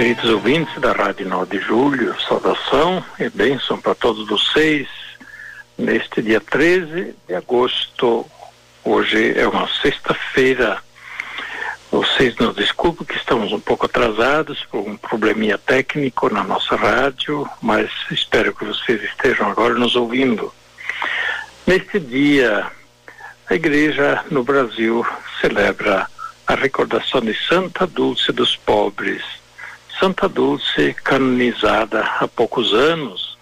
Queridos ouvintes da Rádio 9 de Julho, saudação e bênção para todos vocês neste dia 13 de agosto. Hoje é uma sexta-feira. Vocês nos desculpem que estamos um pouco atrasados por um probleminha técnico na nossa rádio, mas espero que vocês estejam agora nos ouvindo. Neste dia, a igreja no Brasil celebra a recordação de Santa Dulce dos Pobres. Santa Dulce, canonizada há poucos anos,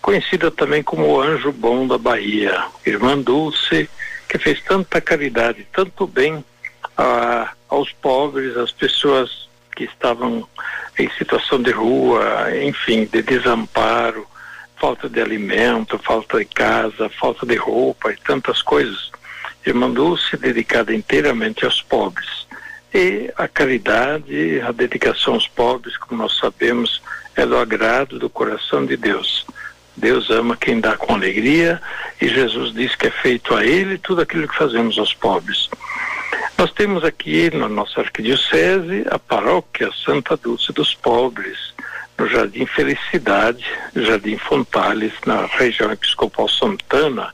conhecida também como o Anjo Bom da Bahia, Irmã Dulce, que fez tanta caridade, tanto bem a, aos pobres, às pessoas que estavam em situação de rua, enfim, de desamparo, falta de alimento, falta de casa, falta de roupa e tantas coisas. Irmã Dulce dedicada inteiramente aos pobres. E a caridade, a dedicação aos pobres, como nós sabemos, é do agrado do coração de Deus. Deus ama quem dá com alegria e Jesus diz que é feito a Ele tudo aquilo que fazemos aos pobres. Nós temos aqui na nossa arquidiocese a paróquia Santa Dulce dos Pobres, no Jardim Felicidade, Jardim Fontales, na região episcopal Santana.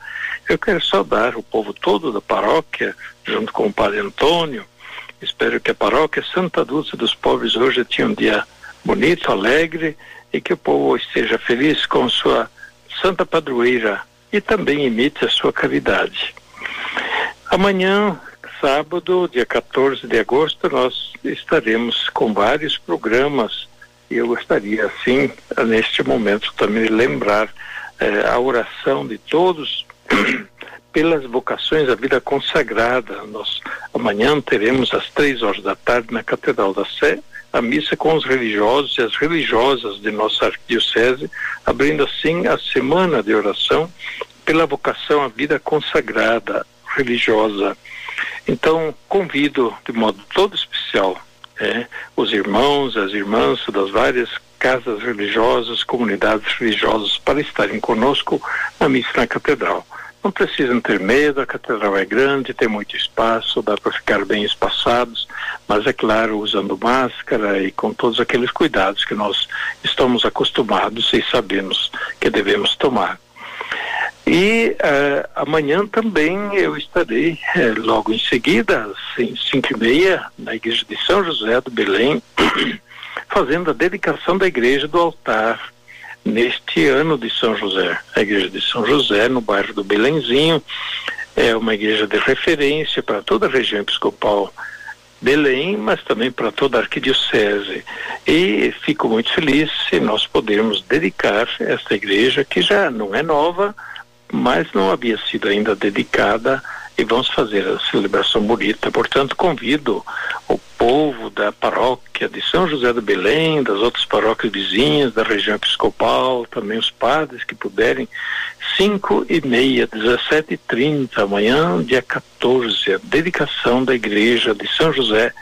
Eu quero saudar o povo todo da paróquia, junto com o Padre Antônio, Espero que a paróquia Santa Dulce dos Pobres hoje tenha um dia bonito, alegre e que o povo esteja feliz com sua santa padroeira e também imite a sua caridade. Amanhã, sábado, dia 14 de agosto, nós estaremos com vários programas e eu gostaria, assim, neste momento, também lembrar eh, a oração de todos pelas vocações à vida consagrada. Nós amanhã teremos às três horas da tarde na Catedral da Sé a missa com os religiosos e as religiosas de nossa arquidiocese, abrindo assim a semana de oração pela vocação à vida consagrada religiosa. Então, convido de modo todo especial é, os irmãos, as irmãs das várias casas religiosas, comunidades religiosas, para estarem conosco na missa na catedral. Não precisam ter medo, a catedral é grande, tem muito espaço, dá para ficar bem espaçados, mas é claro, usando máscara e com todos aqueles cuidados que nós estamos acostumados e sabemos que devemos tomar. E uh, amanhã também eu estarei, uh, logo em seguida, às cinco e meia, na igreja de São José do Belém, fazendo a dedicação da igreja do altar neste ano de São José. A igreja de São José, no bairro do Belenzinho, é uma igreja de referência para toda a região episcopal Belém, mas também para toda a arquidiocese. E fico muito feliz se nós pudermos dedicar esta igreja, que já não é nova, mas não havia sido ainda dedicada e vamos fazer a celebração bonita. Portanto, convido o povo da paróquia de São José do Belém, das outras paróquias vizinhas, da região episcopal, também os padres que puderem, 5 e meia, 17 e 30, amanhã, dia 14, a dedicação da igreja de São José,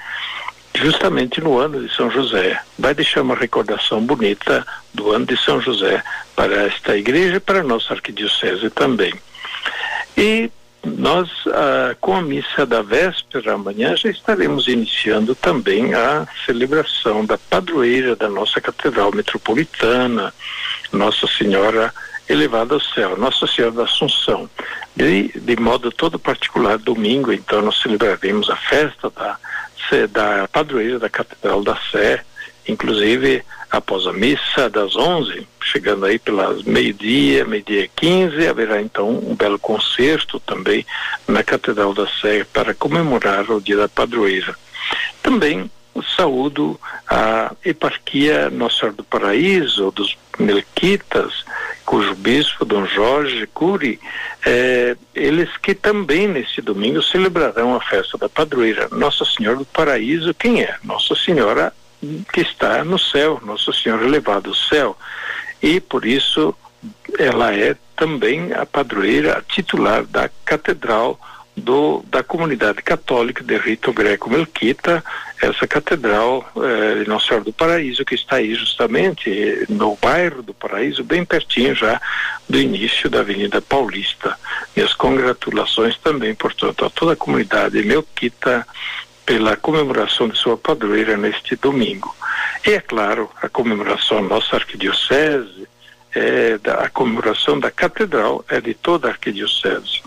justamente no ano de São José. Vai deixar uma recordação bonita do ano de São José para esta igreja e para a nossa arquidiocese também. E nós, ah, com a missa da véspera, amanhã, já estaremos iniciando também a celebração da padroeira da nossa Catedral Metropolitana, Nossa Senhora elevada ao céu, Nossa Senhora da Assunção. De, de modo todo particular, domingo, então, nós celebraremos a festa da, da padroeira da Catedral da Sé, inclusive após a missa das 11, chegando aí pelas meio-dia, meio-dia 15, haverá então um belo concerto também na Catedral da Sé para comemorar o Dia da Padroeira. Também saúdo a eparquia Nossa Senhora do Paraíso, dos Melquitas, cujo bispo, Dom Jorge Cury, eh, eles que também nesse domingo celebrarão a festa da padroeira Nossa Senhora do Paraíso. Quem é? Nossa Senhora que está no céu, Nosso Senhor elevado ao céu. E por isso ela é também a padroeira titular da Catedral do, da comunidade católica de rito greco-melquita, essa catedral eh, de Nossa Senhora do Paraíso, que está aí justamente no bairro do Paraíso, bem pertinho já do início da Avenida Paulista. Minhas congratulações também, portanto, a toda a comunidade melquita pela comemoração de sua padroeira neste domingo. E, é claro, a comemoração nossa arquidiocese, é da, a comemoração da catedral é de toda a arquidiocese.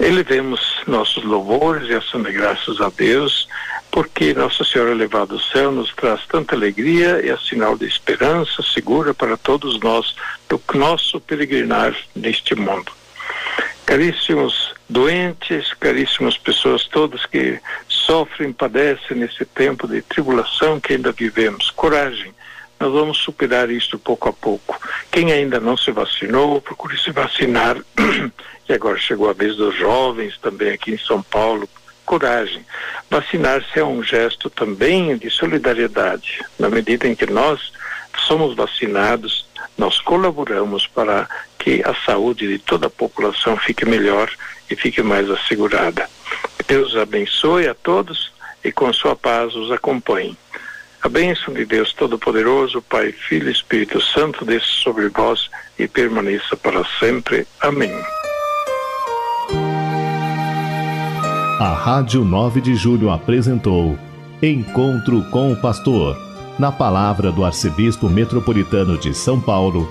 Elevemos nossos louvores e ação de graças a Deus, porque Nossa Senhora elevada ao céu nos traz tanta alegria e é sinal de esperança segura para todos nós do nosso peregrinar neste mundo. Caríssimos doentes, caríssimas pessoas todas que sofrem, padecem nesse tempo de tribulação que ainda vivemos, coragem, nós vamos superar isto pouco a pouco. Quem ainda não se vacinou, procure se vacinar. e agora chegou a vez dos jovens também aqui em São Paulo. Coragem. Vacinar-se é um gesto também de solidariedade. Na medida em que nós somos vacinados, nós colaboramos para que a saúde de toda a população fique melhor e fique mais assegurada. Deus abençoe a todos e com sua paz os acompanhe. A bênção de Deus Todo-Poderoso, Pai, Filho e Espírito Santo, desça sobre vós e permaneça para sempre. Amém. A Rádio 9 de Julho apresentou Encontro com o Pastor, na palavra do Arcebispo Metropolitano de São Paulo,